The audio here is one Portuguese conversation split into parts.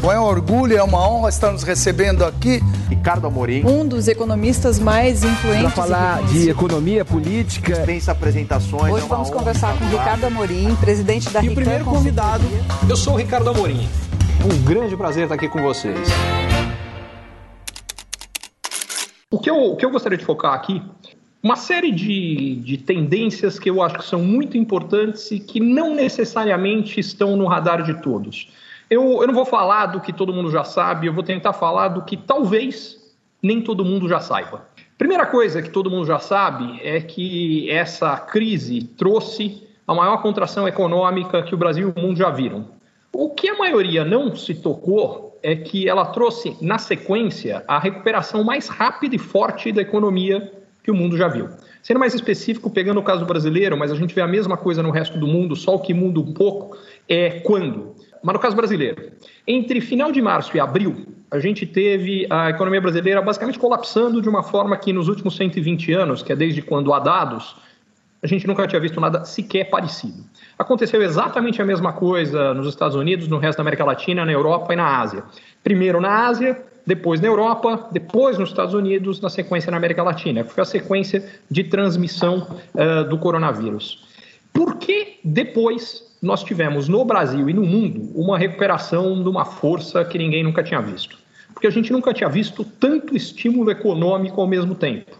Bom, é um orgulho, é uma honra estar nos recebendo aqui. Ricardo Amorim. Um dos economistas mais influentes. Para falar de economia política. Dispensa apresentações. Hoje é vamos conversar com Ricardo Amorim, presidente da E o primeiro convidado, eu sou o Ricardo Amorim. Um grande prazer estar aqui com vocês. O que eu, o que eu gostaria de focar aqui uma série de, de tendências que eu acho que são muito importantes e que não necessariamente estão no radar de todos. Eu, eu não vou falar do que todo mundo já sabe, eu vou tentar falar do que talvez nem todo mundo já saiba. Primeira coisa que todo mundo já sabe é que essa crise trouxe a maior contração econômica que o Brasil e o mundo já viram. O que a maioria não se tocou é que ela trouxe, na sequência, a recuperação mais rápida e forte da economia que o mundo já viu. Sendo mais específico, pegando o caso brasileiro, mas a gente vê a mesma coisa no resto do mundo, só o que muda um pouco é quando mas no caso brasileiro, entre final de março e abril, a gente teve a economia brasileira basicamente colapsando de uma forma que nos últimos 120 anos, que é desde quando há dados, a gente nunca tinha visto nada sequer parecido. Aconteceu exatamente a mesma coisa nos Estados Unidos, no resto da América Latina, na Europa e na Ásia. Primeiro na Ásia, depois na Europa, depois nos Estados Unidos, na sequência na América Latina, que foi a sequência de transmissão uh, do coronavírus. Por que depois nós tivemos no Brasil e no mundo uma recuperação de uma força que ninguém nunca tinha visto. Porque a gente nunca tinha visto tanto estímulo econômico ao mesmo tempo.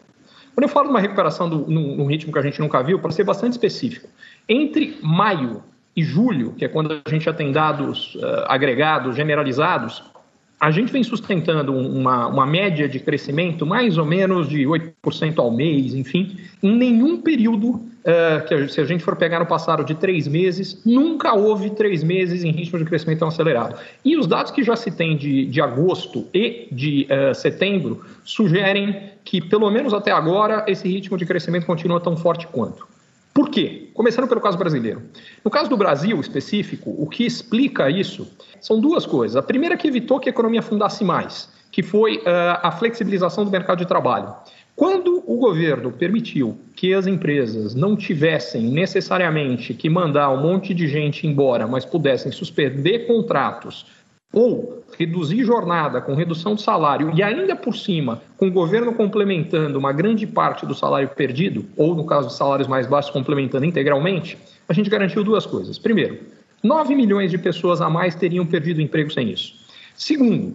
Quando eu falo de uma recuperação do, num, num ritmo que a gente nunca viu, para ser bastante específico, entre maio e julho, que é quando a gente já tem dados uh, agregados, generalizados, a gente vem sustentando uma, uma média de crescimento mais ou menos de 8% ao mês, enfim, em nenhum período uh, que se a gente for pegar no passado de três meses, nunca houve três meses em ritmo de crescimento tão acelerado. E os dados que já se tem de, de agosto e de uh, setembro sugerem que, pelo menos até agora, esse ritmo de crescimento continua tão forte quanto. Por quê? Começando pelo caso brasileiro. No caso do Brasil específico, o que explica isso são duas coisas. A primeira é que evitou que a economia afundasse mais, que foi uh, a flexibilização do mercado de trabalho. Quando o governo permitiu que as empresas não tivessem necessariamente que mandar um monte de gente embora, mas pudessem suspender contratos ou reduzir jornada com redução de salário e ainda por cima com o governo complementando uma grande parte do salário perdido, ou no caso de salários mais baixos complementando integralmente, a gente garantiu duas coisas. Primeiro, 9 milhões de pessoas a mais teriam perdido emprego sem isso. Segundo,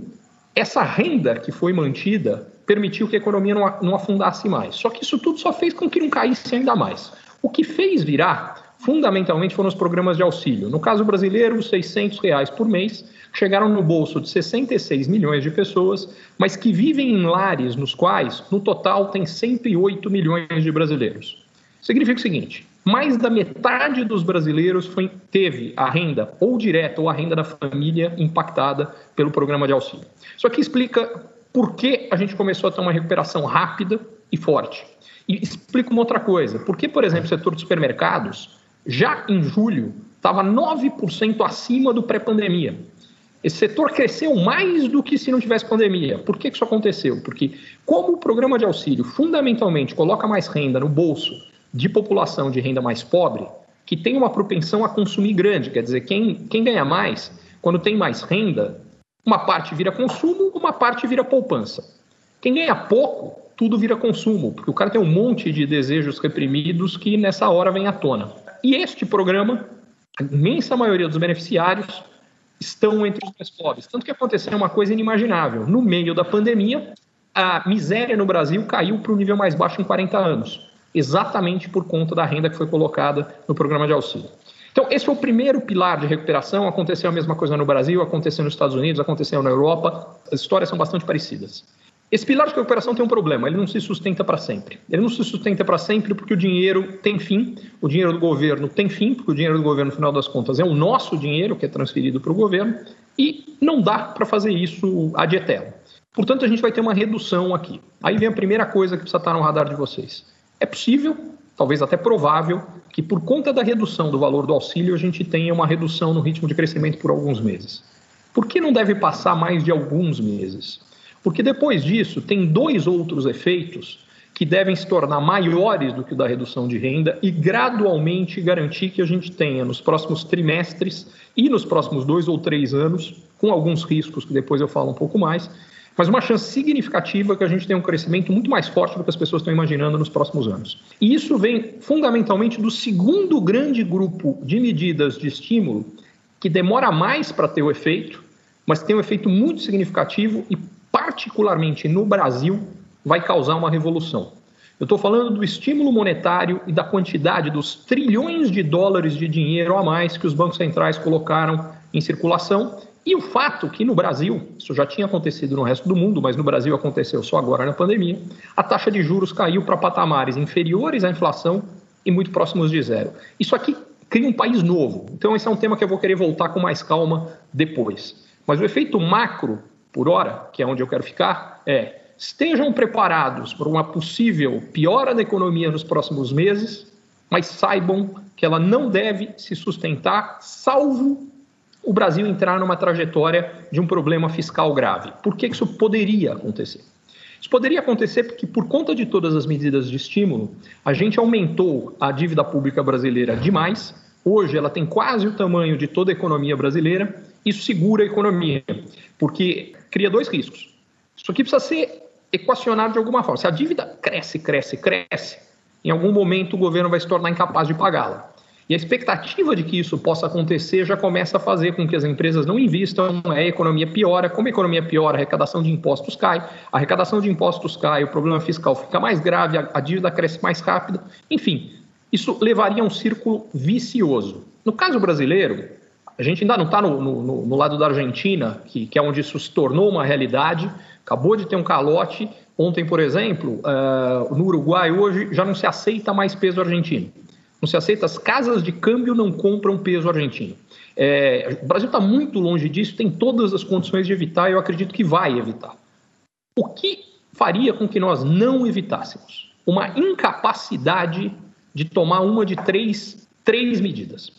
essa renda que foi mantida permitiu que a economia não, afundasse mais. Só que isso tudo só fez com que não caísse ainda mais. O que fez virar fundamentalmente foram os programas de auxílio. No caso brasileiro, os 600 reais por mês chegaram no bolso de 66 milhões de pessoas, mas que vivem em lares nos quais, no total, tem 108 milhões de brasileiros. Significa o seguinte: mais da metade dos brasileiros foi, teve a renda, ou direta, ou a renda da família impactada pelo programa de auxílio. Isso aqui explica por que a gente começou a ter uma recuperação rápida e forte. E explica uma outra coisa. Por que, por exemplo, o setor de supermercados já em julho, estava 9% acima do pré-pandemia. Esse setor cresceu mais do que se não tivesse pandemia. Por que isso aconteceu? Porque, como o programa de auxílio fundamentalmente coloca mais renda no bolso de população de renda mais pobre, que tem uma propensão a consumir grande, quer dizer, quem, quem ganha mais, quando tem mais renda, uma parte vira consumo, uma parte vira poupança. Quem ganha pouco, tudo vira consumo, porque o cara tem um monte de desejos reprimidos que nessa hora vem à tona. E este programa, a imensa maioria dos beneficiários estão entre os mais pobres. Tanto que aconteceu uma coisa inimaginável. No meio da pandemia, a miséria no Brasil caiu para o nível mais baixo em 40 anos, exatamente por conta da renda que foi colocada no programa de auxílio. Então, esse foi o primeiro pilar de recuperação. Aconteceu a mesma coisa no Brasil, aconteceu nos Estados Unidos, aconteceu na Europa. As histórias são bastante parecidas. Esse pilar de recuperação tem um problema, ele não se sustenta para sempre. Ele não se sustenta para sempre porque o dinheiro tem fim, o dinheiro do governo tem fim, porque o dinheiro do governo, no final das contas, é o nosso dinheiro que é transferido para o governo, e não dá para fazer isso ad eterno. Portanto, a gente vai ter uma redução aqui. Aí vem a primeira coisa que precisa estar no radar de vocês. É possível, talvez até provável, que por conta da redução do valor do auxílio, a gente tenha uma redução no ritmo de crescimento por alguns meses. Por que não deve passar mais de alguns meses? Porque depois disso, tem dois outros efeitos que devem se tornar maiores do que o da redução de renda e gradualmente garantir que a gente tenha nos próximos trimestres e nos próximos dois ou três anos com alguns riscos que depois eu falo um pouco mais, mas uma chance significativa que a gente tenha um crescimento muito mais forte do que as pessoas estão imaginando nos próximos anos. E isso vem fundamentalmente do segundo grande grupo de medidas de estímulo que demora mais para ter o efeito, mas tem um efeito muito significativo e, particularmente no Brasil, vai causar uma revolução. Eu estou falando do estímulo monetário e da quantidade dos trilhões de dólares de dinheiro a mais que os bancos centrais colocaram em circulação e o fato que no Brasil, isso já tinha acontecido no resto do mundo, mas no Brasil aconteceu só agora na pandemia, a taxa de juros caiu para patamares inferiores à inflação e muito próximos de zero. Isso aqui cria um país novo. Então, esse é um tema que eu vou querer voltar com mais calma depois. Mas o efeito macro, por hora, que é onde eu quero ficar, é estejam preparados para uma possível piora da economia nos próximos meses, mas saibam que ela não deve se sustentar, salvo o Brasil entrar numa trajetória de um problema fiscal grave. Por que isso poderia acontecer? Isso poderia acontecer porque, por conta de todas as medidas de estímulo, a gente aumentou a dívida pública brasileira demais. Hoje, ela tem quase o tamanho de toda a economia brasileira. Isso segura a economia, porque cria dois riscos. Isso aqui precisa ser equacionado de alguma forma. Se a dívida cresce, cresce, cresce, em algum momento o governo vai se tornar incapaz de pagá-la. E a expectativa de que isso possa acontecer já começa a fazer com que as empresas não invistam, a economia piora. Como a economia piora, a arrecadação de impostos cai. A arrecadação de impostos cai, o problema fiscal fica mais grave, a dívida cresce mais rápido. Enfim, isso levaria a um círculo vicioso. No caso brasileiro, a gente ainda não está no, no, no, lado da Argentina, que, que, é onde isso se tornou uma realidade, acabou de ter um calote. Ontem, por exemplo, uh, no Uruguai, hoje, já não se aceita mais peso argentino. Não se aceita, as casas de câmbio não compram peso argentino. É, o Brasil está muito longe disso, tem todas as condições de evitar, e eu acredito que vai evitar. O que faria com que nós não evitássemos? Uma incapacidade de tomar uma de três, três medidas.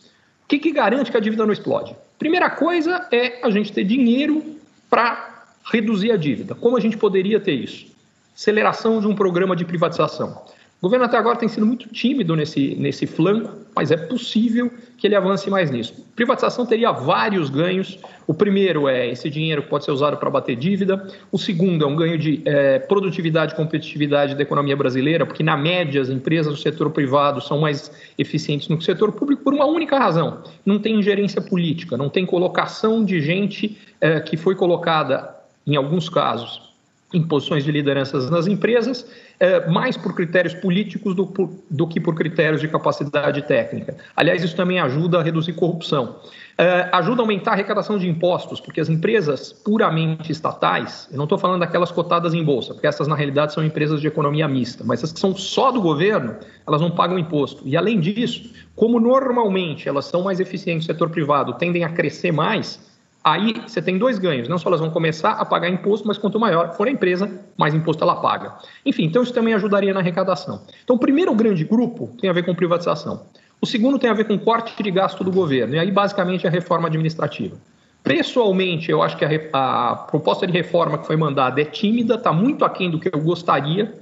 O que, que garante que a dívida não explode? Primeira coisa é a gente ter dinheiro para reduzir a dívida. Como a gente poderia ter isso? Aceleração de um programa de privatização. O governo até agora tem sido muito tímido nesse, nesse flanco, mas é possível que ele avance mais nisso. Privatização teria vários ganhos. O primeiro é esse dinheiro que pode ser usado para bater dívida. O segundo é um ganho de é, produtividade e competitividade da economia brasileira, porque, na média, as empresas do setor privado são mais eficientes no que o setor público por uma única razão: não tem ingerência política, não tem colocação de gente é, que foi colocada, em alguns casos, em posições de lideranças nas empresas, é, mais por critérios políticos do, do, que por critérios de capacidade técnica. Aliás, isso também ajuda a reduzir corrupção. É, ajuda a aumentar a arrecadação de impostos, porque as empresas puramente estatais, eu não estou falando daquelas cotadas em bolsa, porque essas na realidade são empresas de economia mista, mas as que são só do governo, elas não pagam imposto. E além disso, como normalmente elas são mais eficientes no setor privado, tendem a crescer mais, Aí você tem dois ganhos, não só elas vão começar a pagar imposto, mas quanto maior for a empresa, mais imposto ela paga. Enfim, então isso também ajudaria na arrecadação. Então, o primeiro grande grupo tem a ver com privatização. O segundo tem a ver com corte de gasto do governo, e aí basicamente a reforma administrativa. Pessoalmente, eu acho que a, a proposta de reforma que foi mandada é tímida, está muito aquém do que eu gostaria.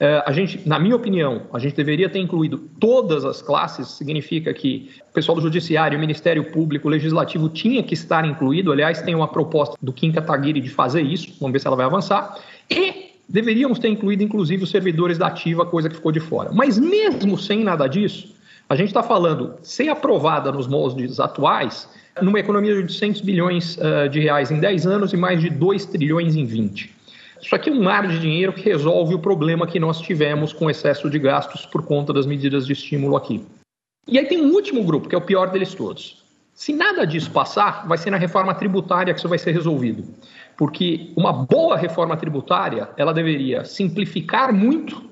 É, a gente, na minha opinião, a gente deveria ter incluído todas as classes, significa que o pessoal do Judiciário, o Ministério Público, o Legislativo tinha que estar incluído. Aliás, tem uma proposta do Kim Kataguiri de fazer isso, vamos ver se ela vai avançar. E deveríamos ter incluído, inclusive, os servidores da ativa, coisa que ficou de fora. Mas mesmo sem nada disso, a gente está falando, ser aprovada nos moldes atuais, numa economia de 800 bilhões uh, de reais em 10 anos e mais de 2 trilhões em 20. Isso aqui é um mar de dinheiro que resolve o problema que nós tivemos com excesso de gastos por conta das medidas de estímulo aqui. E aí tem um último grupo, que é o pior deles todos. Se nada disso passar, vai ser na reforma tributária que isso vai ser resolvido. Porque uma boa reforma tributária, ela deveria simplificar muito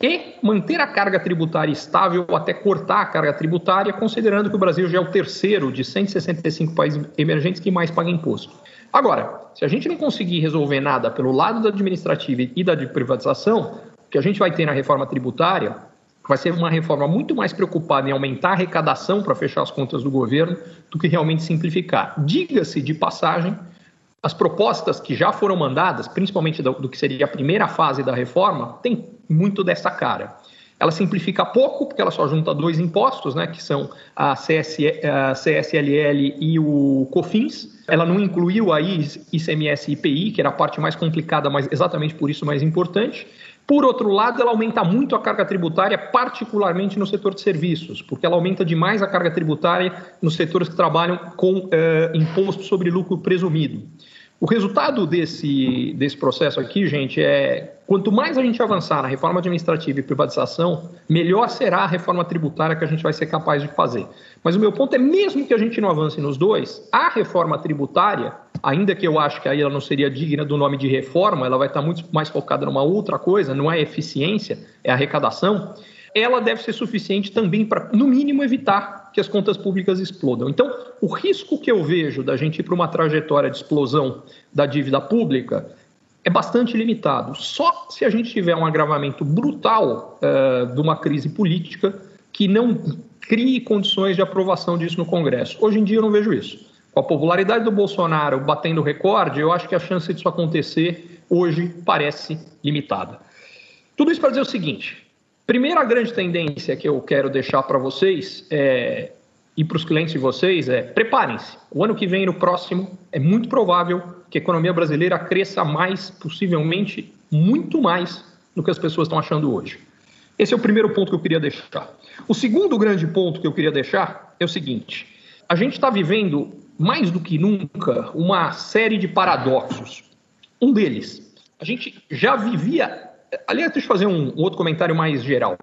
e manter a carga tributária estável ou até cortar a carga tributária, considerando que o Brasil já é o terceiro de 165 países emergentes que mais paga imposto. Agora, se a gente não conseguir resolver nada pelo lado da administrativa e da de privatização, o que a gente vai ter na reforma tributária vai ser uma reforma muito mais preocupada em aumentar a arrecadação para fechar as contas do governo do que realmente simplificar. Diga-se de passagem, as propostas que já foram mandadas, principalmente do, do, que seria a primeira fase da reforma, tem muito dessa cara. Ela simplifica pouco, porque ela só junta dois impostos, né, que são a, CS, a CSLL e o COFINS. Ela não incluiu aí ICMS e IPI, que era a parte mais complicada, mas exatamente por isso mais importante. Por outro lado, ela aumenta muito a carga tributária, particularmente no setor de serviços, porque ela aumenta demais a carga tributária nos setores que trabalham com eh, imposto sobre lucro presumido. O resultado desse, desse processo aqui, gente, é quanto mais a gente avançar na reforma administrativa e privatização, melhor será a reforma tributária que a gente vai ser capaz de fazer. Mas o meu ponto é, mesmo que a gente não avance nos dois, a reforma tributária, ainda que eu acho que aí ela não seria digna do nome de reforma, ela vai estar muito mais focada numa outra coisa, não é eficiência, é arrecadação, ela deve ser suficiente também para, no mínimo, evitar que as contas públicas explodam. Então, o risco que eu vejo da gente ir para uma trajetória de explosão da dívida pública é bastante limitado. Só se a gente tiver um agravamento brutal uh, de uma crise política que não crie condições de aprovação disso no Congresso. Hoje em dia eu não vejo isso. Com a popularidade do Bolsonaro batendo recorde, eu acho que a chance disso acontecer hoje parece limitada. Tudo isso para dizer o seguinte: Primeira grande tendência que eu quero deixar para vocês é, e para os clientes de vocês é preparem-se. O ano que vem e no próximo é muito provável que a economia brasileira cresça mais, possivelmente muito mais do que as pessoas estão achando hoje. Esse é o primeiro ponto que eu queria deixar. O segundo grande ponto que eu queria deixar é o seguinte: a gente está vivendo mais do que nunca uma série de paradoxos. Um deles, a gente já vivia Aliás, deixa eu fazer um, um outro comentário mais geral.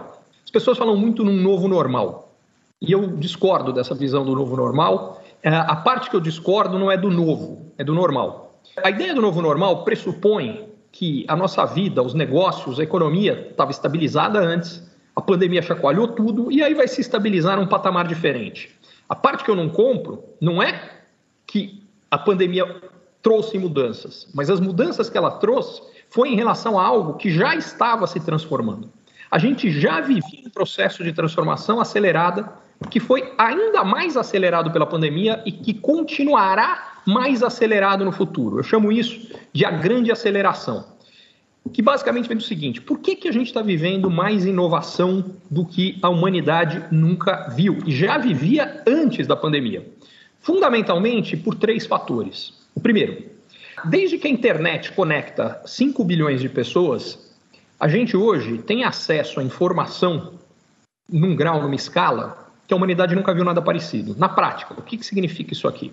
As pessoas falam muito num novo normal. E eu discordo dessa visão do novo normal. É, a parte que eu discordo não é do novo, é do normal. A ideia do novo normal pressupõe que a nossa vida, os negócios, a economia estava estabilizada antes, a pandemia chacoalhou tudo e aí vai se estabilizar num patamar diferente. A parte que eu não compro não é que a pandemia trouxe mudanças, mas as mudanças que ela trouxe foi em relação a algo que já estava se transformando. A gente já vivia um processo de transformação acelerada, que foi ainda mais acelerado pela pandemia e que continuará mais acelerado no futuro. Eu chamo isso de a grande aceleração. Que basicamente vem do seguinte: por que, que a gente está vivendo mais inovação do que a humanidade nunca viu e já vivia antes da pandemia? Fundamentalmente por três fatores. O primeiro, Desde que a internet conecta 5 bilhões de pessoas, a gente hoje tem acesso à informação num grau, numa escala, que a humanidade nunca viu nada parecido. Na prática, o que, que significa isso aqui?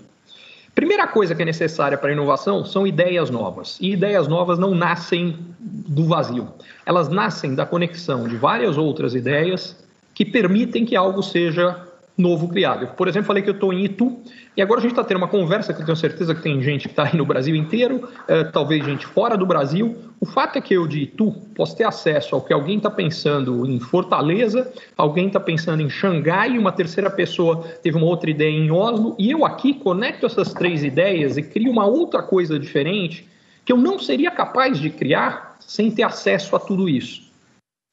Primeira coisa que é necessária para a inovação são ideias novas. E ideias novas não nascem do vazio. Elas nascem da conexão de várias outras ideias que permitem que algo seja novo criado. Por exemplo, falei que eu estou em Itu e agora a gente está tendo uma conversa que eu tenho certeza que tem gente que está aí no Brasil inteiro, é, talvez gente fora do Brasil. O fato é que eu de Itu posso ter acesso ao que alguém está pensando em Fortaleza, alguém está pensando em Xangai, uma terceira pessoa teve uma outra ideia em Oslo, e eu aqui conecto essas três ideias e crio uma outra coisa diferente que eu não seria capaz de criar sem ter acesso a tudo isso.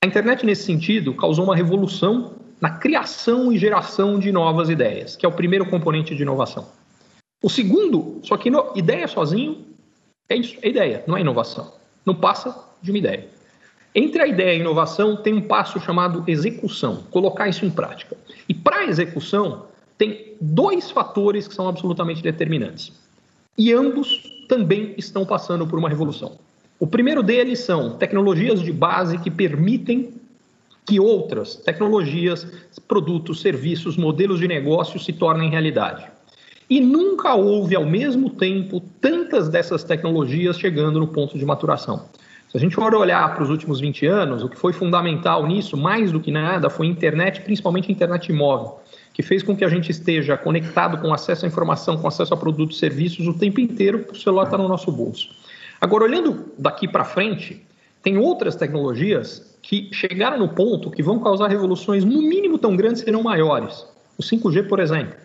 A internet, nesse sentido, causou uma revolução na criação e geração de novas ideias, que é o primeiro componente de inovação. O segundo, só que no, ideia sozinho é isso, é ideia, não é inovação. Não passa de uma ideia. Entre a ideia e a inovação tem um passo chamado execução, colocar isso em prática. E para a execução tem dois fatores que são absolutamente determinantes. E ambos também estão passando por uma revolução. O primeiro deles são tecnologias de base que permitem que outras tecnologias, produtos, serviços, modelos de negócio se tornem realidade. E nunca houve, ao mesmo tempo, tantas dessas tecnologias chegando no ponto de maturação. Se a gente for olhar para os últimos 20 anos, o que foi fundamental nisso, mais do que nada, foi a internet, principalmente a internet móvel, que fez com que a gente esteja conectado com acesso à informação, com acesso a produtos e serviços o tempo inteiro, porque o celular está no nosso bolso. Agora, olhando daqui para frente, tem outras tecnologias que chegaram no ponto que vão causar revoluções, no mínimo tão grandes, se não maiores. O 5G, por exemplo.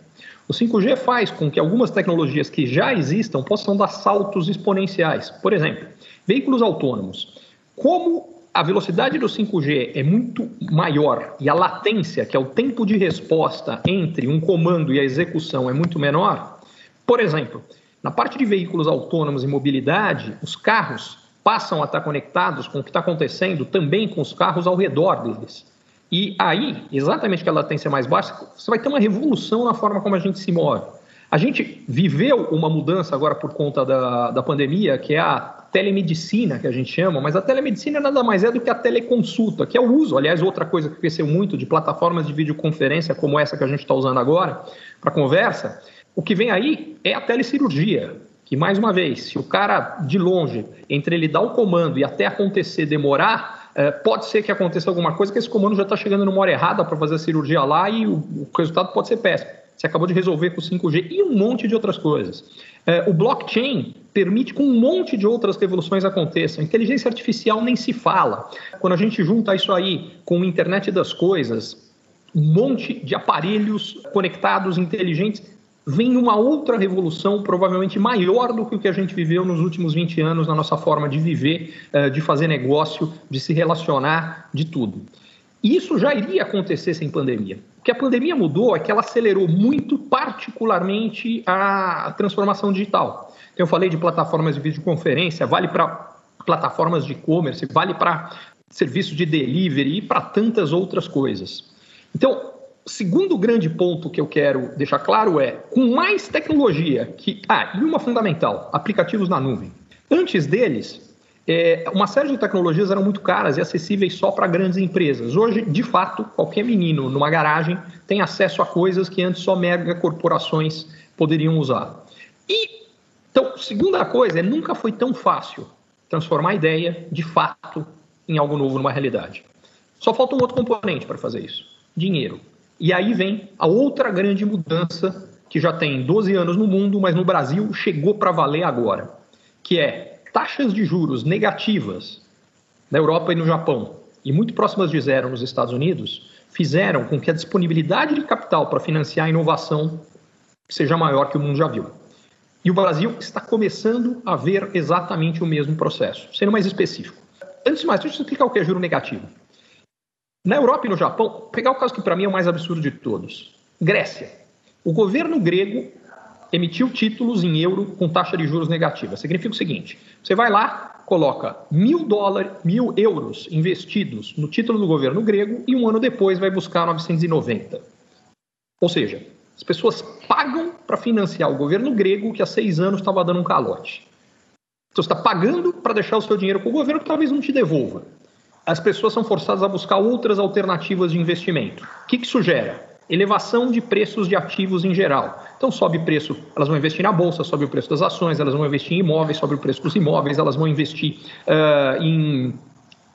O 5G faz com que algumas tecnologias que já existam possam dar saltos exponenciais. Por exemplo, veículos autônomos. Como a velocidade do 5G é muito maior e a latência, que é o tempo de resposta entre um comando e a execução, é muito menor, por exemplo, na parte de veículos autônomos e mobilidade, os carros passam a estar conectados com o que está acontecendo também com os carros ao redor deles. E aí, exatamente que a latência mais baixa, você vai ter uma revolução na forma como a gente se move. A gente viveu uma mudança agora por conta da, da pandemia, que é a telemedicina, que a gente chama, mas a telemedicina nada mais é do que a teleconsulta, que é o uso, aliás, outra coisa que cresceu muito de plataformas de videoconferência como essa que a gente está usando agora para conversa. O que vem aí é a telecirurgia, que mais uma vez, se o cara de longe, entre ele dar o comando e até acontecer demorar, é, pode ser que aconteça alguma coisa que esse comando já está chegando numa hora errada para fazer a cirurgia lá e o, o resultado pode ser péssimo. Você acabou de resolver com o 5G e um monte de outras coisas. É, o blockchain permite que um monte de outras revoluções aconteçam. Inteligência artificial nem se fala. Quando a gente junta isso aí com a internet das coisas, um monte de aparelhos conectados, inteligentes, vem uma outra revolução, provavelmente maior do que o que a gente viveu nos últimos 20 anos na nossa forma de viver, é, de fazer negócio, de se relacionar, de tudo. Isso já iria acontecer sem pandemia. O que a pandemia mudou é que ela acelerou muito, particularmente, a transformação digital. Então, eu falei de plataformas de videoconferência, vale para plataformas de e-commerce, vale para serviços de delivery e para tantas outras coisas. Então, segundo grande ponto que eu quero deixar claro é, com mais tecnologia, que ah, e uma fundamental, aplicativos na nuvem. Antes deles, é, uma série de tecnologias eram muito caras e acessíveis só para grandes empresas. Hoje, de fato, qualquer menino numa garagem tem acesso a coisas que antes só mega corporações poderiam usar. E, então, segunda coisa é nunca foi tão fácil transformar a ideia, de fato, em algo novo, numa realidade. Só falta um outro componente para fazer isso: dinheiro. E aí vem a outra grande mudança que já tem 12 anos no mundo, mas no Brasil chegou para valer agora, que é taxas de juros negativas na Europa e no Japão, e muito próximas de zero nos Estados Unidos, fizeram com que a disponibilidade de capital para financiar a inovação seja maior que o mundo já viu. E o Brasil está começando a ver exatamente o mesmo processo. Sendo mais específico. Antes de mais, deixa eu explicar o que é juro negativo. Na Europa e no Japão, pegar o caso que para mim é o mais absurdo de todos. Grécia. O governo grego emitiu títulos em euro com taxa de juros negativa. Significa o seguinte: você vai lá, coloca mil dólares, mil euros investidos no título do governo grego e um ano depois vai buscar 990. Ou seja, as pessoas pagam para financiar o governo grego que há seis anos estava dando um calote. Então, você está pagando para deixar o seu dinheiro com o governo que talvez não te devolva. As pessoas são forçadas a buscar outras alternativas de investimento. O que, que isso gera? elevação de preços de ativos em geral. Então sobe preço, elas vão investir na bolsa, sobe o preço das ações, elas vão investir em imóveis, sobe o preço dos imóveis, elas vão investir uh, em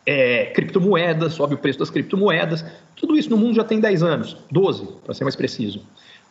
é, criptomoedas, sobe o preço das criptomoedas. Tudo isso no mundo já tem 10 anos, 12 para ser mais preciso.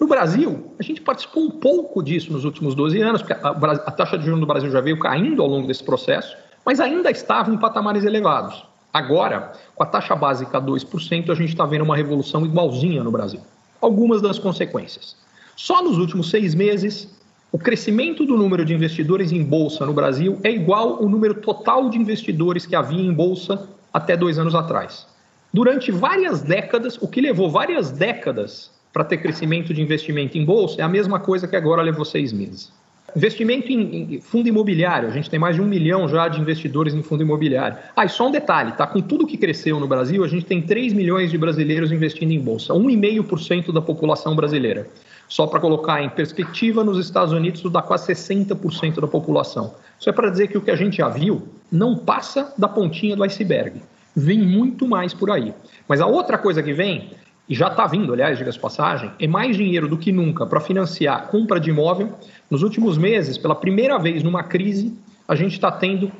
No Brasil, a gente participou um pouco disso nos últimos 12 anos, porque a, a taxa de juros no Brasil já veio caindo ao longo desse processo, mas ainda estava em patamares elevados. Agora, com a taxa básica 2%, a gente está vendo uma revolução igualzinha no Brasil. Algumas das consequências. Só nos últimos seis meses, o crescimento do número de investidores em bolsa no Brasil é igual ao número total de investidores que havia em bolsa até dois anos atrás. Durante várias décadas, o que levou várias décadas para ter crescimento de investimento em bolsa é a mesma coisa que agora levou seis meses. Investimento em, fundo imobiliário, a gente tem mais de um milhão já de investidores em fundo imobiliário. Ah, e só um detalhe, tá? Com tudo que cresceu no Brasil, a gente tem 3 milhões de brasileiros investindo em bolsa, 1,5% da população brasileira. Só para colocar em perspectiva, nos Estados Unidos isso dá quase 60% da população. Isso é para dizer que o que a gente já viu não passa da pontinha do iceberg. Vem muito mais por aí. Mas a outra coisa que vem e já está vindo, aliás, diga-se passagem, é mais dinheiro do que nunca para financiar compra de imóvel. Nos últimos meses, pela primeira vez numa crise, a gente está tendo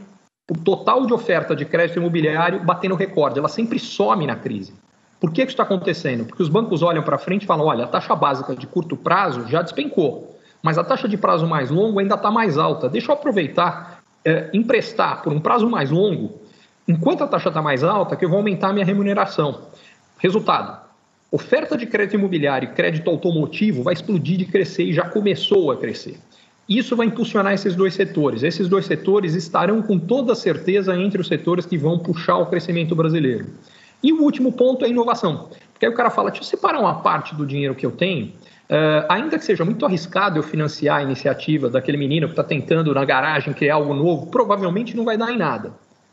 o total de oferta de crédito imobiliário batendo recorde. Ela sempre some na crise. Por que isso está acontecendo? Porque os bancos olham para frente e falam: olha, a taxa básica de curto prazo já despencou, mas a taxa de prazo mais longo ainda está mais alta. Deixa eu aproveitar, é, emprestar por um prazo mais longo, enquanto a taxa está mais alta, que eu vou aumentar a minha remuneração. Resultado: Oferta de crédito imobiliário e crédito automotivo vai explodir de crescer e já começou a crescer. Isso vai impulsionar esses dois setores. Esses dois setores estarão com toda certeza entre os setores que vão puxar o crescimento brasileiro. E o último ponto é inovação. Porque aí o cara fala: deixa eu separar uma parte do dinheiro que eu tenho, uh, ainda que seja muito arriscado eu financiar a iniciativa daquele menino que está tentando na garagem criar algo novo, provavelmente não vai dar em nada.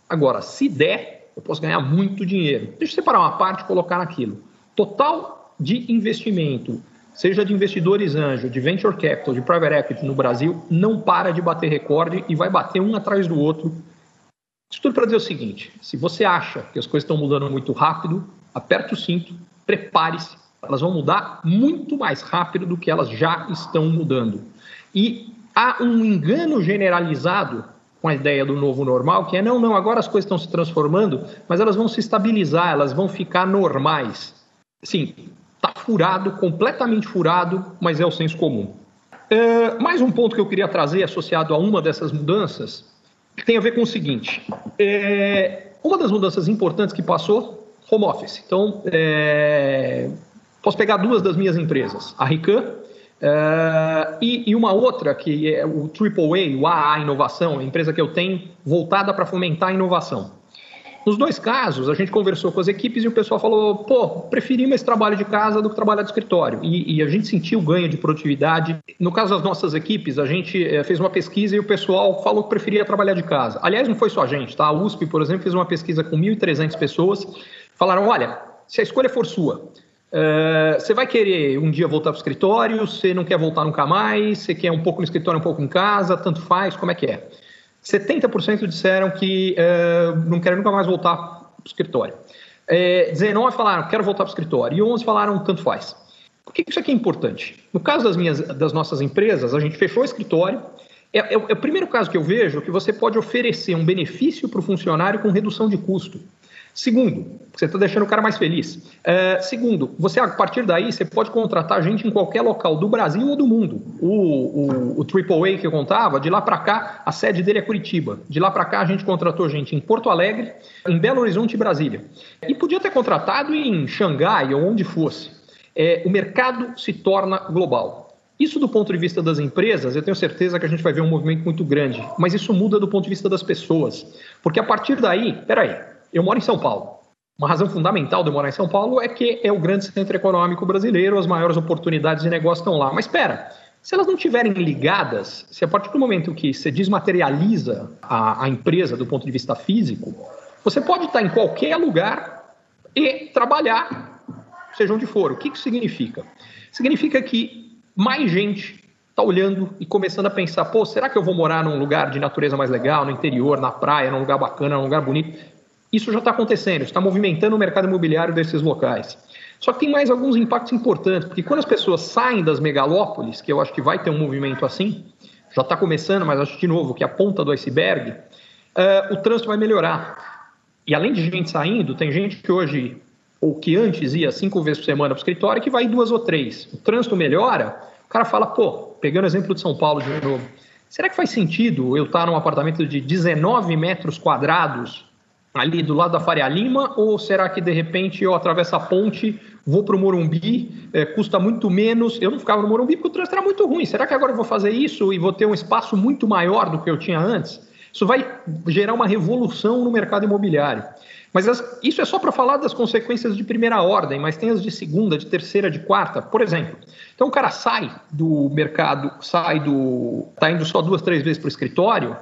Agora, se der, eu posso ganhar muito dinheiro. Deixa eu separar uma parte e colocar naquilo. Total de investimento, seja de investidores anjo, de venture capital, de private equity no Brasil, não para de bater recorde e vai bater um atrás do outro. Isso tudo para dizer o seguinte: se você acha que as coisas estão mudando muito rápido, aperte o cinto, prepare-se, elas vão mudar muito mais rápido do que elas já estão mudando. E há um engano generalizado com a ideia do novo normal, que é não, não, agora as coisas estão se transformando, mas elas vão se estabilizar, elas vão ficar normais. Sim, está furado, completamente furado, mas é o senso comum. É, mais um ponto que eu queria trazer associado a uma dessas mudanças tem a ver com o seguinte: é, uma das mudanças importantes que passou, home office. Então, é, posso pegar duas das minhas empresas, a Rican Uh, e, e, uma outra, que é o AAA, o AA Inovação, a empresa que eu tenho voltada para fomentar a inovação. Nos dois casos, a gente conversou com as equipes e o pessoal falou: pô, preferimos esse trabalho de casa do que trabalhar de escritório. E, e a gente sentiu ganho de produtividade. No caso das nossas equipes, a gente é, fez uma pesquisa e o pessoal falou que preferia trabalhar de casa. Aliás, não foi só a gente, tá? A USP, por exemplo, fez uma pesquisa com 1.300 pessoas. Falaram: olha, se a escolha for sua, Uh, você vai querer um dia voltar para o escritório, você não quer voltar nunca mais, você quer um pouco no escritório, um pouco em casa, tanto faz, como é que é? 70% disseram que uh, não querem nunca mais voltar para o escritório. É, 19 falaram, quero voltar para o escritório. E 11 falaram, tanto faz. Por que isso aqui é importante? No caso das, minhas, das nossas empresas, a gente fechou o escritório. É, é, é o primeiro caso que eu vejo que você pode oferecer um benefício para o funcionário com redução de custo. Segundo, você está deixando o cara mais feliz. É, segundo, você a partir daí você pode contratar gente em qualquer local do Brasil ou do mundo. O, o, o AAA que eu contava, de lá para cá, a sede dele é Curitiba. De lá para cá a gente contratou gente em Porto Alegre, em Belo Horizonte e Brasília. E podia ter contratado em Xangai ou onde fosse. É, o mercado se torna global. Isso do ponto de vista das empresas, eu tenho certeza que a gente vai ver um movimento muito grande, mas isso muda do ponto de vista das pessoas. Porque a partir daí, peraí, eu moro em São Paulo. Uma razão fundamental de eu morar em São Paulo é que é o grande centro econômico brasileiro, as maiores oportunidades de negócio estão lá. Mas espera, se elas não estiverem ligadas, se a partir do momento que você desmaterializa a, a, empresa do ponto de vista físico, você pode estar em qualquer lugar e trabalhar, seja onde for. O que isso significa? Significa que mais gente está olhando e começando a pensar: pô, será que eu vou morar num lugar de natureza mais legal, no interior, na praia, num lugar bacana, num lugar bonito? Isso já está acontecendo, está movimentando o mercado imobiliário desses locais. Só que tem mais alguns impactos importantes, porque quando as pessoas saem das megalópolis, que eu acho que vai ter um movimento assim, já está começando, mas acho de novo que é a ponta do iceberg, uh, o trânsito vai melhorar. E além de gente saindo, tem gente que hoje, ou que antes ia cinco vezes por semana para o escritório, que vai duas ou três. O trânsito melhora, o cara fala, pô, pegando o exemplo de São Paulo de novo, será que faz sentido eu estar num apartamento de 19 metros quadrados ali do lado da Faria Lima, ou será que de repente eu atravesso a ponte, vou para o Morumbi, é, custa muito menos? Eu não ficava no Morumbi porque o trânsito era muito ruim. Será que agora eu vou fazer isso e vou ter um espaço muito maior do que eu tinha antes? Isso vai gerar uma revolução no mercado imobiliário. Mas as, isso é só para falar das consequências de primeira ordem, mas tem as de segunda, de terceira, de quarta. Por exemplo, então o cara sai do mercado, sai do. está indo só duas, três vezes para o escritório,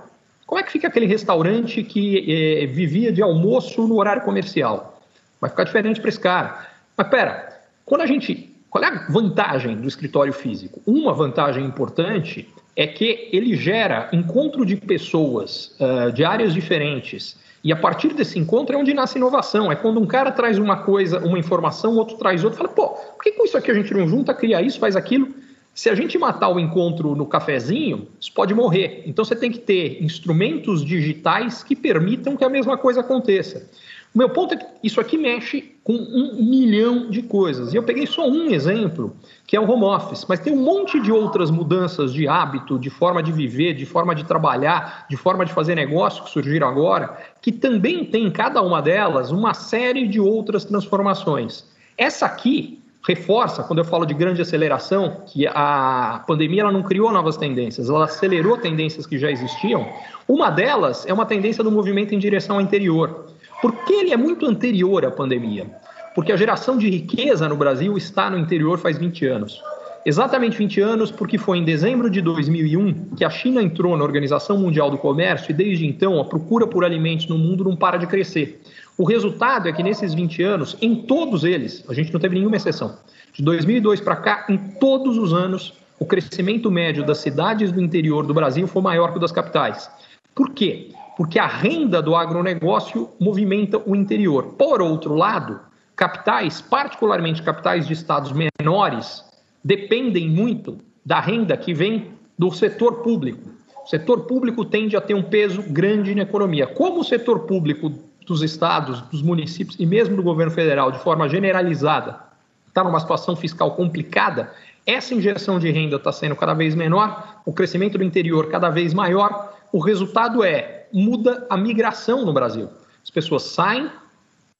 como é que fica aquele restaurante que é, vivia de almoço no horário comercial? Vai ficar diferente para esse cara. Mas pera, quando a gente. Qual é a vantagem do escritório físico? Uma vantagem importante é que ele gera encontro de pessoas uh, de áreas diferentes. E a partir desse encontro é onde nasce inovação. É quando um cara traz uma coisa, uma informação, outro traz outra, fala, pô, por que com isso aqui a gente não junta, cria isso, faz aquilo? Se a gente matar o encontro no cafezinho, isso pode morrer. Então você tem que ter instrumentos digitais que permitam que a mesma coisa aconteça. O meu ponto é que isso aqui mexe com um milhão de coisas. E eu peguei só um exemplo, que é o home office, mas tem um monte de outras mudanças de hábito, de forma de viver, de forma de trabalhar, de forma de fazer negócio que surgiram agora, que também tem em cada uma delas uma série de outras transformações. Essa aqui reforça, quando eu falo de grande aceleração, que a pandemia ela não criou novas tendências, ela acelerou tendências que já existiam. Uma delas é uma tendência do movimento em direção ao interior. Por que ele é muito anterior à pandemia? Porque a geração de riqueza no Brasil está no interior faz 20 anos. Exatamente 20 anos, porque foi em dezembro de 2001 que a China entrou na Organização Mundial do Comércio e desde então a procura por alimentos no mundo não para de crescer. O resultado é que nesses 20 anos, em todos eles, a gente não teve nenhuma exceção. De 2002 para cá, em todos os anos, o crescimento médio das cidades do interior do Brasil foi maior que o das capitais. Por quê? Porque a renda do agronegócio movimenta o interior. Por outro lado, capitais, particularmente capitais de estados menores, dependem muito da renda que vem do setor público. O setor público tende a ter um peso grande na economia. Como o setor público dos estados, dos municípios e mesmo do governo federal, de forma generalizada, está numa situação fiscal complicada, essa injeção de renda está sendo cada vez menor, o crescimento do interior cada vez maior. O resultado é muda a migração no Brasil. As pessoas saem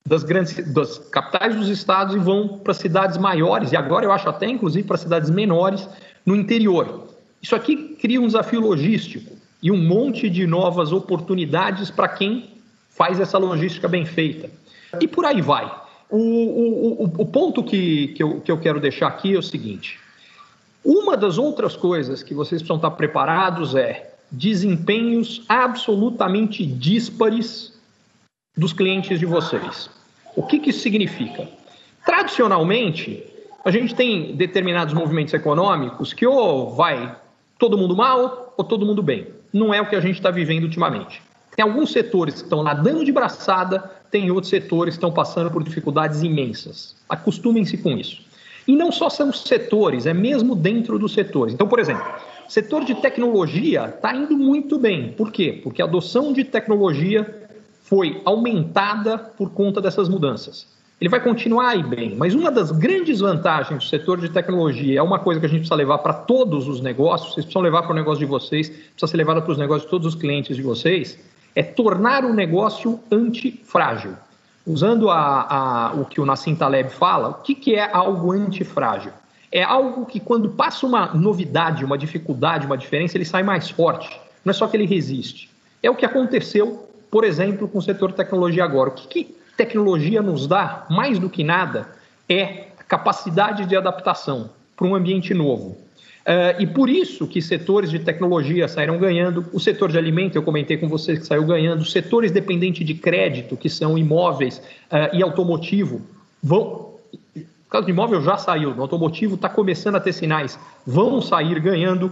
das grandes das capitais dos estados e vão para cidades maiores e agora eu acho até inclusive para cidades menores no interior. Isso aqui cria um desafio logístico e um monte de novas oportunidades para quem faz essa logística bem feita. E por aí vai. O, o, o, o ponto que, que, eu, que eu quero deixar aqui é o seguinte: uma das outras coisas que vocês precisam estar preparados é desempenhos absolutamente díspares dos clientes de vocês. O que, que isso significa? Tradicionalmente, a gente tem determinados movimentos econômicos que ou vai todo mundo mal ou todo mundo bem. Não é o que a gente está vivendo ultimamente. Tem alguns setores que estão nadando de braçada, tem outros setores que estão passando por dificuldades imensas. Acostumem-se com isso. E não só são setores, é mesmo dentro dos setores. Então, por exemplo, setor de tecnologia está indo muito bem. Por quê? Porque a adoção de tecnologia foi aumentada por conta dessas mudanças. Ele vai continuar aí bem, mas uma das grandes vantagens do setor de tecnologia é uma coisa que a gente precisa levar para todos os negócios, vocês precisam levar para o negócio de vocês, precisa ser levada para os negócios de todos os clientes de vocês, é tornar o negócio antifrágil. Usando a, a, o que o Nassim Taleb fala, o que, que é algo antifrágil? É algo que quando passa uma novidade, uma dificuldade, uma diferença, ele sai mais forte. Não é só que ele resiste. É o que aconteceu, por exemplo, com o setor tecnologia agora. O que, que tecnologia nos dá, mais do que nada, é capacidade de adaptação para um ambiente novo. Uh, e por isso que setores de tecnologia saíram ganhando, o setor de alimento, eu comentei com vocês que saiu ganhando, setores dependentes de crédito, que são imóveis uh, e automotivo, vão. O caso de imóvel já saiu, no automotivo está começando a ter sinais, vão sair ganhando, uh,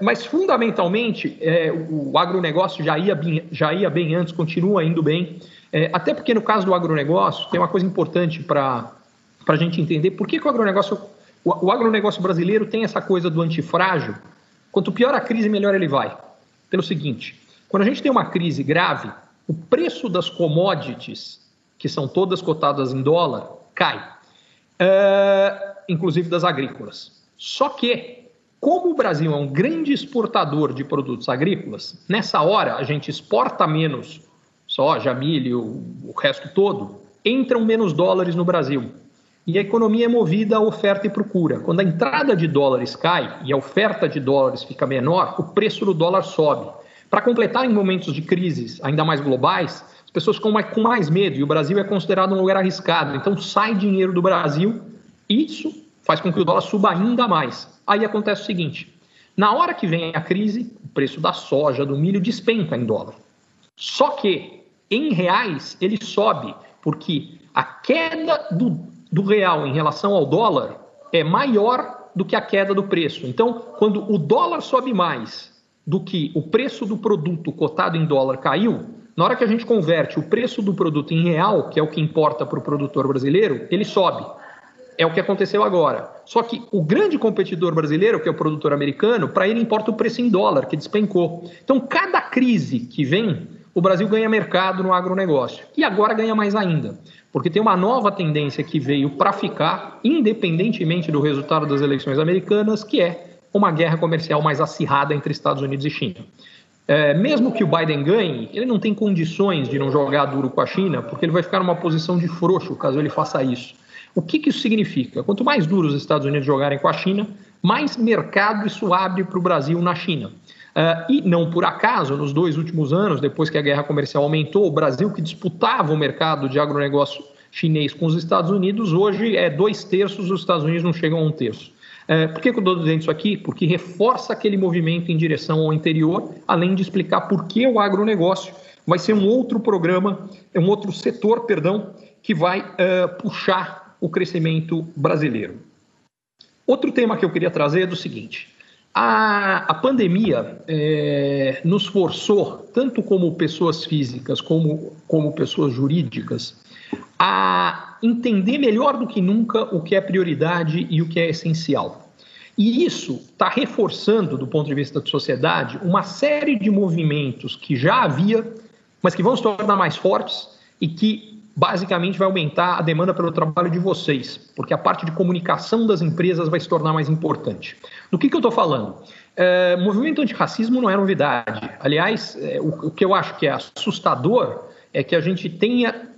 mas fundamentalmente o agronegócio já ia, bem, já ia bem antes, continua indo bem, até porque no caso do agronegócio tem uma coisa importante para a gente entender por que, que o agronegócio o, o agronegócio brasileiro tem essa coisa do antifrágil. Quanto pior a crise, melhor ele vai. Pelo seguinte, quando a gente tem uma crise grave, o preço das commodities, que são todas cotadas em dólar, cai. Uh, inclusive das agrícolas. Só que, como o Brasil é um grande exportador de produtos agrícolas, nessa hora a gente exporta menos soja, milho, o resto todo, entram menos dólares no Brasil. E a economia é movida a oferta e procura. Quando a entrada de dólares cai e a oferta de dólares fica menor, o preço do dólar sobe. Para completar, em momentos de crises ainda mais globais, as pessoas ficam com mais medo e o Brasil é considerado um lugar arriscado. Então sai dinheiro do Brasil isso faz com que o dólar suba ainda mais. Aí acontece o seguinte: na hora que vem a crise, o preço da soja, do milho despenca em dólar. Só que em reais ele sobe porque a queda do do real em relação ao dólar é maior do que a queda do preço. Então, quando o dólar sobe mais do que o preço do produto cotado em dólar caiu, na hora que a gente converte o preço do produto em real, que é o que importa para o produtor brasileiro, ele sobe. É o que aconteceu agora. Só que o grande competidor brasileiro, que é o produtor americano, para ele importa o preço em dólar, que despencou. Então, cada crise que vem, o Brasil ganha mercado no agronegócio. E agora ganha mais ainda porque tem uma nova tendência que veio para ficar, independentemente do resultado das eleições americanas, que é uma guerra comercial mais acirrada entre Estados Unidos e China. É, mesmo que o Biden ganhe, ele não tem condições de não jogar duro com a China, porque ele vai ficar numa posição de frouxo caso ele faça isso. O que, que isso significa? Quanto mais duro os Estados Unidos jogarem com a China, mais mercado isso abre para o Brasil na China. Uh, e não por acaso, nos dois últimos anos, depois que a guerra comercial aumentou, o Brasil, que disputava o mercado de agronegócio chinês com os Estados Unidos, hoje é dois terços, os Estados Unidos não chegam a um terço. Uh, por que, que eu estou dizendo isso aqui? Porque reforça aquele movimento em direção ao interior, além de explicar por que o agronegócio vai ser um outro programa, um outro setor, perdão, que vai uh, puxar o crescimento brasileiro. Outro tema que eu queria trazer é do seguinte: a, a pandemia é, nos forçou, tanto como pessoas físicas como como pessoas jurídicas, a entender melhor do que nunca o que é prioridade e o que é essencial. E isso está reforçando, do ponto de vista da sociedade, uma série de movimentos que já havia, mas que vão se tornar mais fortes e que basicamente vai aumentar a demanda pelo trabalho de vocês, porque a parte de comunicação das empresas vai se tornar mais importante. Do que, que eu estou falando? É, movimento antirracismo não é novidade. Aliás, é, o, o que eu acho que é assustador é que a gente tenha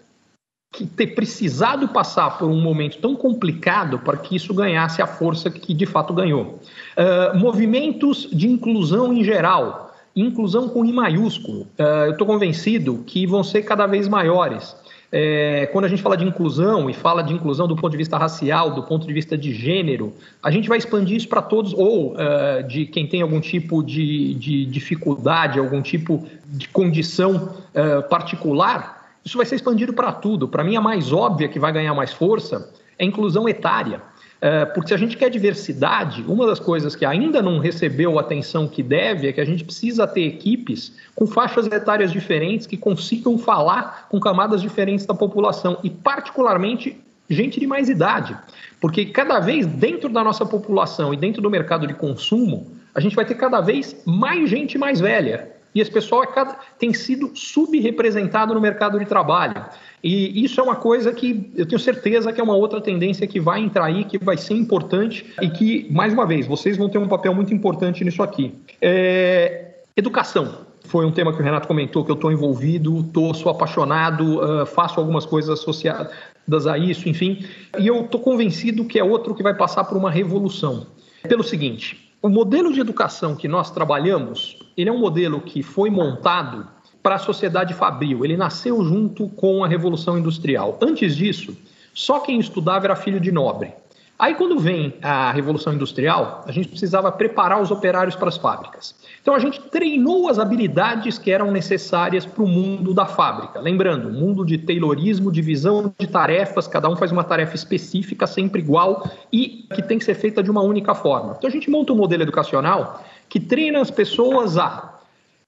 que ter precisado passar por um momento tão complicado para que isso ganhasse a força que de fato ganhou. Uh, movimentos de inclusão em geral, inclusão com I maiúsculo, uh, eu estou convencido que vão ser cada vez maiores. É, quando a gente fala de inclusão e fala de inclusão do ponto de vista racial, do ponto de vista de gênero, a gente vai expandir isso para todos, ou uh, de quem tem algum tipo de, de dificuldade, algum tipo de condição uh, particular, isso vai ser expandido para tudo. Para mim, a mais óbvia que vai ganhar mais força é a inclusão etária. É, porque se a gente quer diversidade, uma das coisas que ainda não recebeu a atenção que deve é que a gente precisa ter equipes com faixas etárias diferentes que consigam falar com camadas diferentes da população e, particularmente, gente de mais idade. Porque cada vez dentro da nossa população e dentro do mercado de consumo, a gente vai ter cada vez mais gente mais velha e esse pessoal é cada, tem sido subrepresentado no mercado de trabalho. E isso é uma coisa que eu tenho certeza que é uma outra tendência que vai entrar aí, que vai ser importante e que, mais uma vez, vocês vão ter um papel muito importante nisso aqui. É, educação. Foi um tema que o Renato comentou que eu estou envolvido, tô, sou apaixonado, uh, faço algumas coisas associadas a isso, enfim. E eu estou convencido que é outro que vai passar por uma revolução. Pelo seguinte, o modelo de educação que nós trabalhamos, ele é um modelo que foi montado para a sociedade fabril. Ele nasceu junto com a Revolução Industrial. Antes disso, só quem estudava era filho de nobre. Aí, quando vem a Revolução Industrial, a gente precisava preparar os operários para as fábricas. Então, a gente treinou as habilidades que eram necessárias para o mundo da fábrica. Lembrando, mundo de taylorismo, divisão de tarefas, cada um faz uma tarefa específica, sempre igual e que tem que ser feita de uma única forma. Então, a gente monta um modelo educacional que treina as pessoas a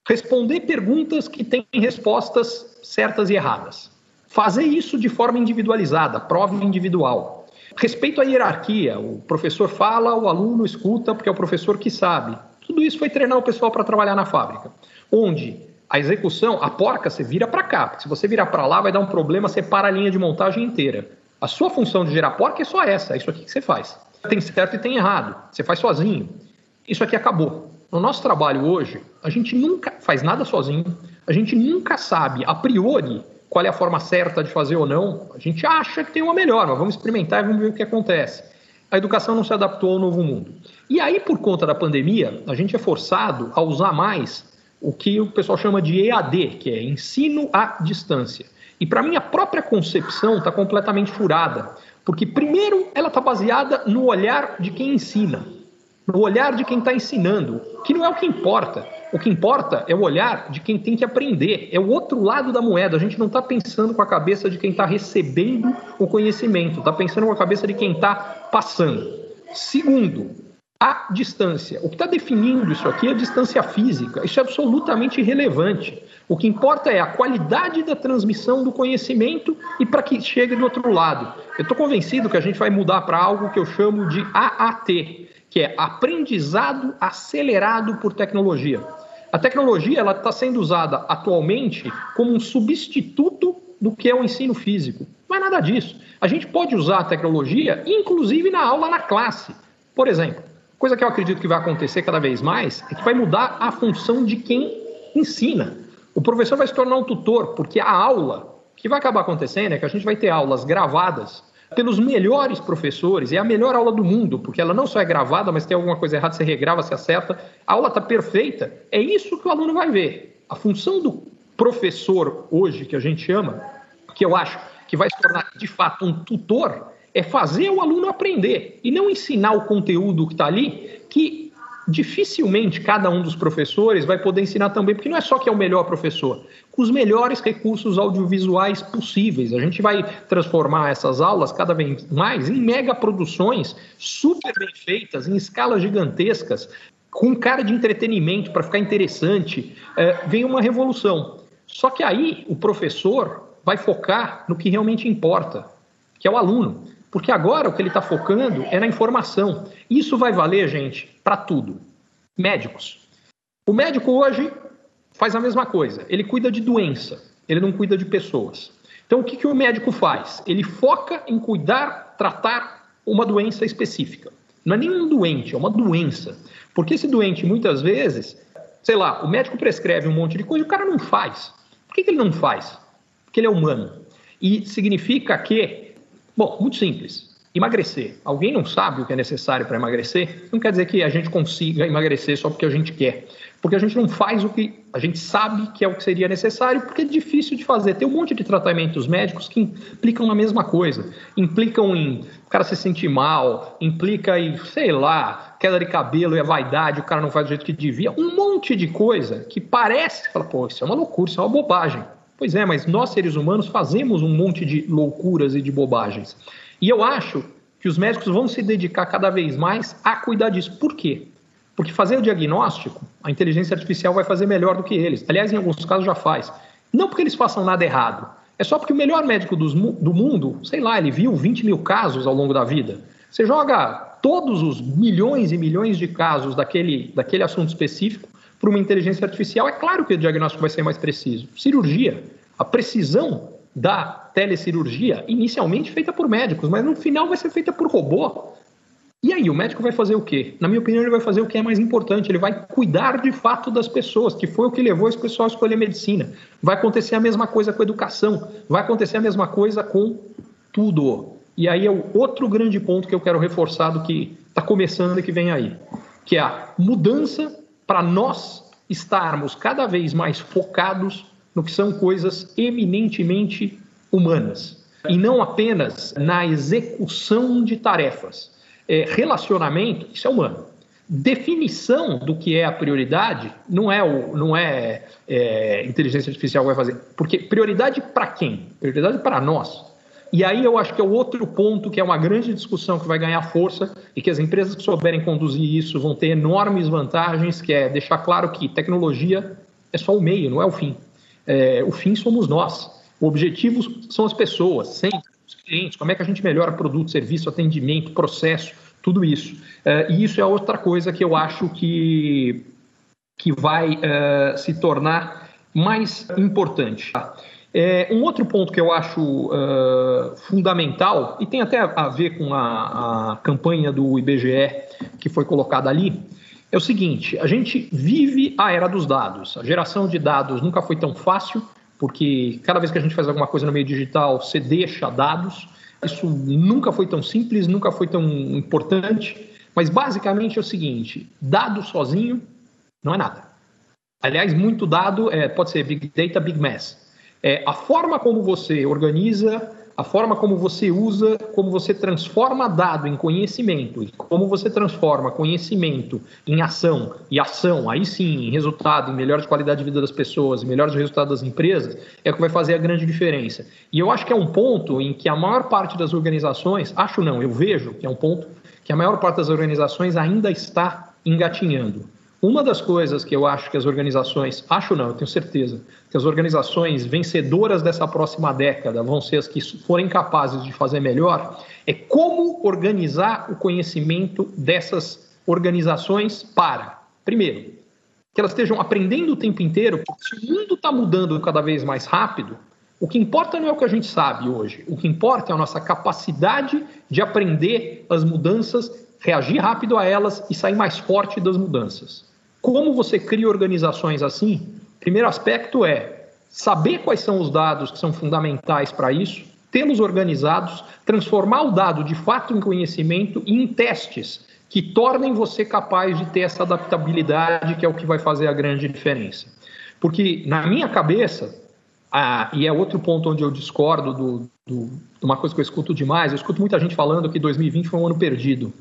responder perguntas que têm respostas certas e erradas. Fazer isso de forma individualizada, prova individual Respeito à hierarquia, o professor fala, o aluno escuta, porque é o professor que sabe. Tudo isso foi treinar o pessoal para trabalhar na fábrica, onde a execução, a porca, você vira para cá, porque se você virar para lá vai dar um problema, você para a linha de montagem inteira. A sua função de gerar porca é só essa, é isso aqui que você faz. Tem certo e tem errado, você faz sozinho. Isso aqui acabou. No nosso trabalho hoje, a gente nunca faz nada sozinho, a gente nunca sabe a priori qual é a forma certa de fazer ou não. A gente acha que tem uma melhor, mas vamos experimentar e vamos ver o que acontece. A educação não se adaptou ao novo mundo. E aí, por conta da pandemia, a gente é forçado a usar mais o que o pessoal chama de EAD, que é ensino à distância. E para mim, a própria concepção está completamente furada. Porque, primeiro, ela está baseada no olhar de quem ensina, no olhar de quem está ensinando, que não é o que importa. O que importa é o olhar de quem tem que aprender, é o outro lado da moeda. A gente não está pensando com a cabeça de quem está recebendo o conhecimento, está pensando com a cabeça de quem está passando. Segundo, a distância. O que está definindo isso aqui é a distância física. Isso é absolutamente irrelevante. O que importa é a qualidade da transmissão do conhecimento e para que chegue do outro lado. Eu estou convencido que a gente vai mudar para algo que eu chamo de AAT, que é aprendizado acelerado por tecnologia. A tecnologia ela está sendo usada atualmente como um substituto do que é o ensino físico. É nada disso. A gente pode usar a tecnologia, inclusive na aula na classe. Por exemplo, coisa que eu acredito que vai acontecer cada vez mais é que vai mudar a função de quem ensina. O professor vai se tornar um tutor, porque a aula, o que vai acabar acontecendo é que a gente vai ter aulas gravadas pelos melhores professores, é a melhor aula do mundo, porque ela não só é gravada, mas tem alguma coisa errada, você regrava, você acerta, a aula está perfeita. É isso que o aluno vai ver. A função do professor hoje, que a gente chama, que eu acho que vai se tornar de fato um tutor, é fazer o aluno aprender e não ensinar o conteúdo que está ali, que dificilmente cada um dos professores vai poder ensinar também, porque não é só que é o melhor professor, com os melhores recursos audiovisuais possíveis. A gente vai transformar essas aulas cada vez mais em mega produções super bem feitas, em escalas gigantescas, com cara de entretenimento para ficar interessante. É, vem uma revolução. Só que aí o professor vai focar no que realmente importa, que é o aluno. Porque agora o que ele está focando é na informação. Isso vai valer, gente, para tudo. Médicos. O médico hoje faz a mesma coisa. Ele cuida de doença, ele não cuida de pessoas. Então, o que, que o médico faz? Ele foca em cuidar, tratar uma doença específica. Não é nenhum doente, é uma doença. Porque esse doente, muitas vezes, sei lá, o médico prescreve um monte de coisa e o cara não faz. Por que, que ele não faz? Porque ele é humano. E significa que, bom, muito simples, emagrecer. Alguém não sabe o que é necessário para emagrecer? Não quer dizer que a gente consiga emagrecer só porque a gente quer. Porque a gente não faz o que a gente sabe que é o que seria necessário, porque é difícil de fazer. Tem um monte de tratamentos médicos que implicam na mesma coisa. Implicam em o cara se sentir mal, implica em, sei lá, queda de cabelo e a vaidade, o cara não faz do jeito que devia. Um monte de coisa que parece, fala, pô, isso é uma loucura, isso é uma bobagem. Pois é, mas nós seres humanos fazemos um monte de loucuras e de bobagens. E eu acho que os médicos vão se dedicar cada vez mais a cuidar disso. Por quê? Porque fazer o diagnóstico, a inteligência artificial vai fazer melhor do que eles. Aliás, em alguns casos já faz. Não porque eles façam nada errado, é só porque o melhor médico do mundo, sei lá, ele viu 20 mil casos ao longo da vida. Você joga todos os milhões e milhões de casos daquele, daquele assunto específico para uma inteligência artificial, é claro que o diagnóstico vai ser mais preciso. Cirurgia, a precisão da telecirurgia, inicialmente feita por médicos, mas no final vai ser feita por robô. E aí, o médico vai fazer o quê? Na minha opinião, ele vai fazer o que é mais importante, ele vai cuidar de fato das pessoas, que foi o que levou esse pessoal a escolher medicina. Vai acontecer a mesma coisa com a educação, vai acontecer a mesma coisa com tudo. E aí é o outro grande ponto que eu quero reforçar do que está começando e que vem aí, que é a mudança para nós estarmos cada vez mais focados no que são coisas eminentemente humanas e não apenas na execução de tarefas é, relacionamento, isso é humano. Definição do que é a prioridade não é o não é, é inteligência artificial vai fazer, porque prioridade para quem? Prioridade para nós. E aí eu acho que é o outro ponto que é uma grande discussão que vai ganhar força e que as empresas que souberem conduzir isso vão ter enormes vantagens, que é deixar claro que tecnologia é só o meio, não é o fim. É, o fim somos nós. O objetivo são as pessoas, sempre os clientes, como é que a gente melhora produto, serviço, atendimento, processo, tudo isso. Uh, e isso é outra coisa que eu acho que, que vai uh, se tornar mais importante. É, um outro ponto que eu acho uh, fundamental, e tem até a ver com a, a campanha do IBGE que foi colocada ali, é o seguinte: a gente vive a era dos dados. A geração de dados nunca foi tão fácil, porque cada vez que a gente faz alguma coisa no meio digital, você deixa dados. Isso nunca foi tão simples, nunca foi tão importante, mas basicamente é o seguinte: dado sozinho não é nada. Aliás, muito dado é, pode ser big data, big mass. É, a forma como você organiza a forma como você usa, como você transforma dado em conhecimento, e como você transforma conhecimento em ação, e ação, aí sim, em resultado, em melhor qualidade de vida das pessoas, em melhores resultados das empresas, é o que vai fazer a grande diferença. E eu acho que é um ponto em que a maior parte das organizações, acho não, eu vejo que é um ponto que a maior parte das organizações ainda está engatinhando. Uma das coisas que eu acho que as organizações, acho não, eu tenho certeza, que as organizações vencedoras dessa próxima década vão ser as que forem capazes de fazer melhor, é como organizar o conhecimento dessas organizações para, primeiro, que elas estejam aprendendo o tempo inteiro, porque se o mundo está mudando cada vez mais rápido, o que importa não é o que a gente sabe hoje, o que importa é a nossa capacidade de aprender as mudanças, reagir rápido a elas e sair mais forte das mudanças. Como você cria organizações assim? Primeiro aspecto é saber quais são os dados que são fundamentais para isso, tê-los organizados, transformar o dado de fato em conhecimento e em testes que tornem você capaz de ter essa adaptabilidade, que é o que vai fazer a grande diferença. Porque, na minha cabeça, ah, e é outro ponto onde eu discordo do, do, de uma coisa que eu escuto demais, eu escuto muita gente falando que 2020 foi um ano perdido.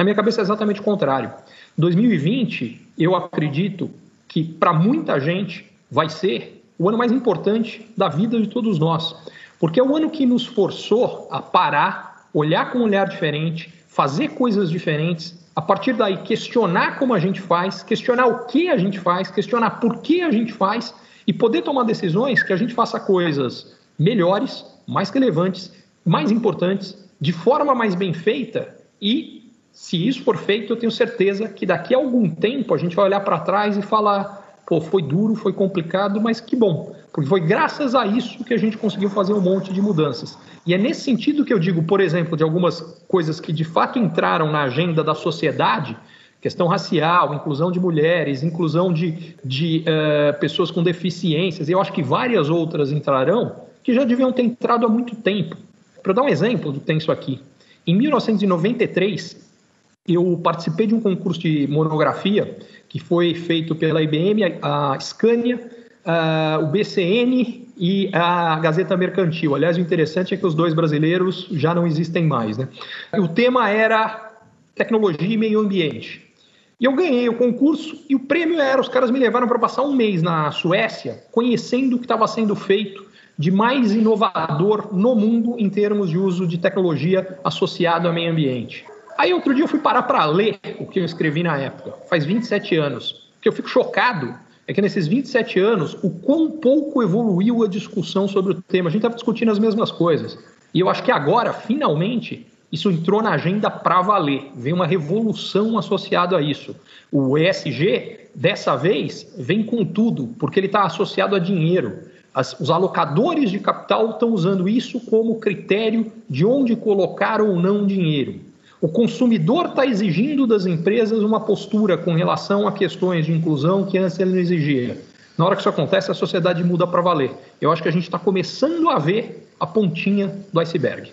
Na minha cabeça é exatamente o contrário. 2020, eu acredito que para muita gente vai ser o ano mais importante da vida de todos nós, porque é o ano que nos forçou a parar, olhar com um olhar diferente, fazer coisas diferentes, a partir daí questionar como a gente faz, questionar o que a gente faz, questionar por que a gente faz e poder tomar decisões que a gente faça coisas melhores, mais relevantes, mais importantes, de forma mais bem feita e se isso for feito, eu tenho certeza que daqui a algum tempo a gente vai olhar para trás e falar: pô, foi duro, foi complicado, mas que bom, porque foi graças a isso que a gente conseguiu fazer um monte de mudanças. E é nesse sentido que eu digo, por exemplo, de algumas coisas que de fato entraram na agenda da sociedade, questão racial, inclusão de mulheres, inclusão de, de uh, pessoas com deficiências, e eu acho que várias outras entrarão, que já deviam ter entrado há muito tempo. Para dar um exemplo do isso aqui, em 1993, eu participei de um concurso de monografia que foi feito pela IBM, a Scania, a, o BCN e a Gazeta Mercantil. Aliás, o interessante é que os dois brasileiros já não existem mais. Né? O tema era tecnologia e meio ambiente. E eu ganhei o concurso e o prêmio era: os caras me levaram para passar um mês na Suécia, conhecendo o que estava sendo feito de mais inovador no mundo em termos de uso de tecnologia associado ao meio ambiente. Aí outro dia eu fui parar para ler o que eu escrevi na época, faz 27 anos. O que eu fico chocado é que nesses 27 anos, o quão pouco evoluiu a discussão sobre o tema. A gente estava discutindo as mesmas coisas. E eu acho que agora, finalmente, isso entrou na agenda para valer. Vem uma revolução associada a isso. O ESG, dessa vez, vem com tudo, porque ele está associado a dinheiro. As, os alocadores de capital estão usando isso como critério de onde colocar ou não dinheiro. O consumidor está exigindo das empresas uma postura com relação a questões de inclusão que antes ele não exigia. Na hora que isso acontece, a sociedade muda para valer. Eu acho que a gente está começando a ver a pontinha do iceberg.